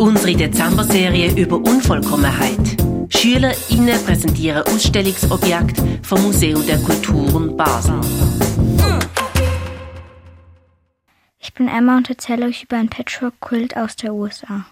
Unsere Dezember-Serie über Unvollkommenheit. SchülerInnen präsentieren Ausstellungsobjekte vom Museum der Kulturen Basel. Ich bin Emma und erzähle euch über ein Patchwork-Quilt aus der USA.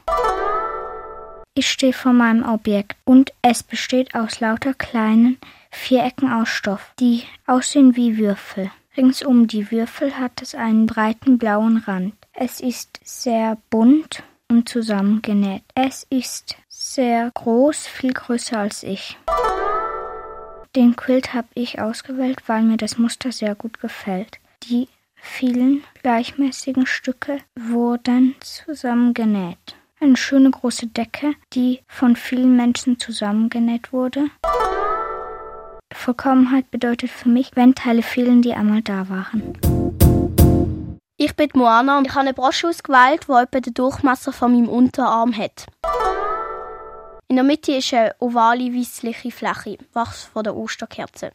Ich stehe vor meinem Objekt und es besteht aus lauter kleinen Vierecken aus Stoff, die aussehen wie Würfel. Rings um die Würfel hat es einen breiten blauen Rand. Es ist sehr bunt und zusammengenäht. Es ist sehr groß, viel größer als ich. Den Quilt habe ich ausgewählt, weil mir das Muster sehr gut gefällt. Die vielen gleichmäßigen Stücke wurden zusammengenäht. Eine schöne große Decke, die von vielen Menschen zusammengenäht wurde. Vollkommenheit bedeutet für mich, wenn Teile fehlen, die einmal da waren. Ich bin Moana und ich habe eine Brosche ausgewählt, die etwa den Durchmesser von meinem Unterarm hat. In der Mitte ist eine ovale, weissliche Fläche, Wachs von der Osterkerze,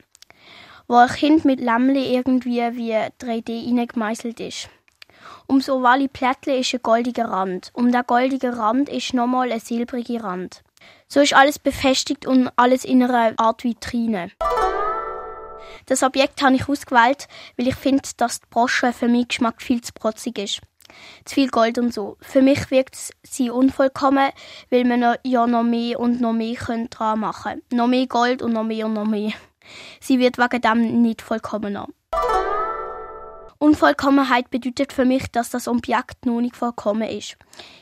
wo ein Kind mit Lämmli irgendwie wie 3D eingemeißelt ist. Um das ovale Plättchen ist ein goldiger Rand. Um den goldigen Rand ist nochmal ein silbriger Rand. So ist alles befestigt und alles in einer Art Vitrine. Das Objekt habe ich ausgewählt, weil ich finde, dass die Brosche für meinen Geschmack viel zu protzig ist. Zu viel Gold und so. Für mich wirkt sie unvollkommen, weil man ja noch mehr und noch mehr dran machen können. Noch mehr Gold und noch mehr und noch mehr. Sie wird wegen dem nicht vollkommener. Unvollkommenheit bedeutet für mich, dass das Objekt noch nicht vollkommen ist.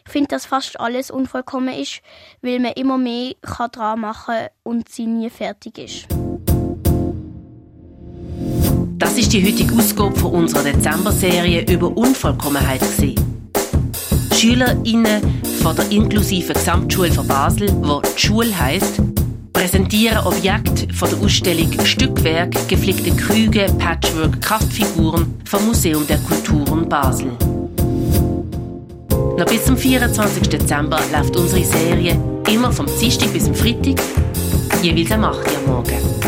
Ich finde, dass fast alles unvollkommen ist, weil man immer mehr dran machen kann und sie nie fertig ist. Das ist die heutige Ausgabe von unserer Dezember-Serie über Unvollkommenheit. SchülerInnen von der inklusiven Gesamtschule von Basel, wo die Schule heisst, präsentieren Objekte von der Ausstellung Stückwerk, geflickte Krüge, Patchwork, Kraftfiguren vom Museum der Kulturen Basel. Noch bis zum 24. Dezember läuft unsere Serie immer vom Dienstag bis zum Freitag, jeweils am 8 Uhr morgen.